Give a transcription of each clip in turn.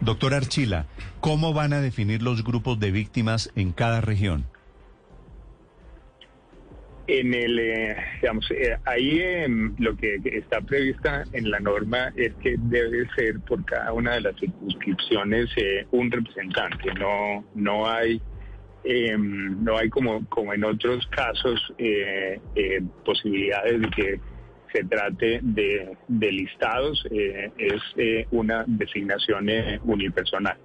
Doctor Archila, ¿cómo van a definir los grupos de víctimas en cada región? En el, eh, digamos, eh, ahí em, lo que está prevista en la norma es que debe ser por cada una de las circunscripciones eh, un representante. No, no hay, em, no hay como, como en otros casos eh, eh, posibilidades de que se trate de, de listados. eh, es eh, una designación eh, unipersonal.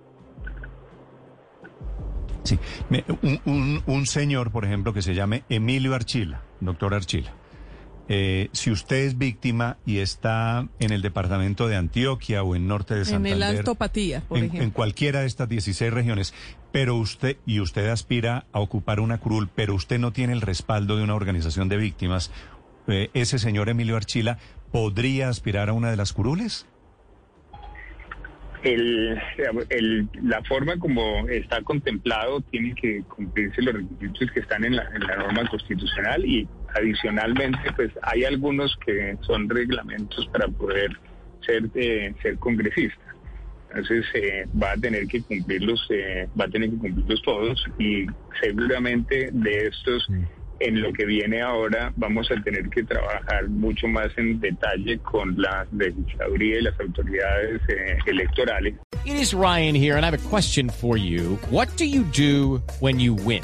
Sí. Me- Un, un- un señor, por ejemplo, que se llame Emilio Archila, doctor Archila. Eh, si usted es víctima y está en el departamento de Antioquia o en norte de En Santander, el Alto Patía, por en, ejemplo. en cualquiera de estas 16 regiones, pero usted y usted aspira a ocupar una curul, pero usted no tiene el respaldo de una organización de víctimas, eh, ese señor Emilio Archila podría aspirar a una de las curules. El, el- la forma como está contemplado tiene que cumplirse los requisitos que están en la, en la norma constitucional y adicionalmente pues hay algunos que son reglamentos para poder ser eh, ser congresista. Entonces eh, va a tener que cumplirlos, eh, va a tener que cumplirlos todos y seguramente de estos en lo que viene ahora vamos a tener que trabajar mucho más en detalle con la legisladuría y las autoridades eh, electorales. It is Ryan here, and I have a question for you. What do you do when you win?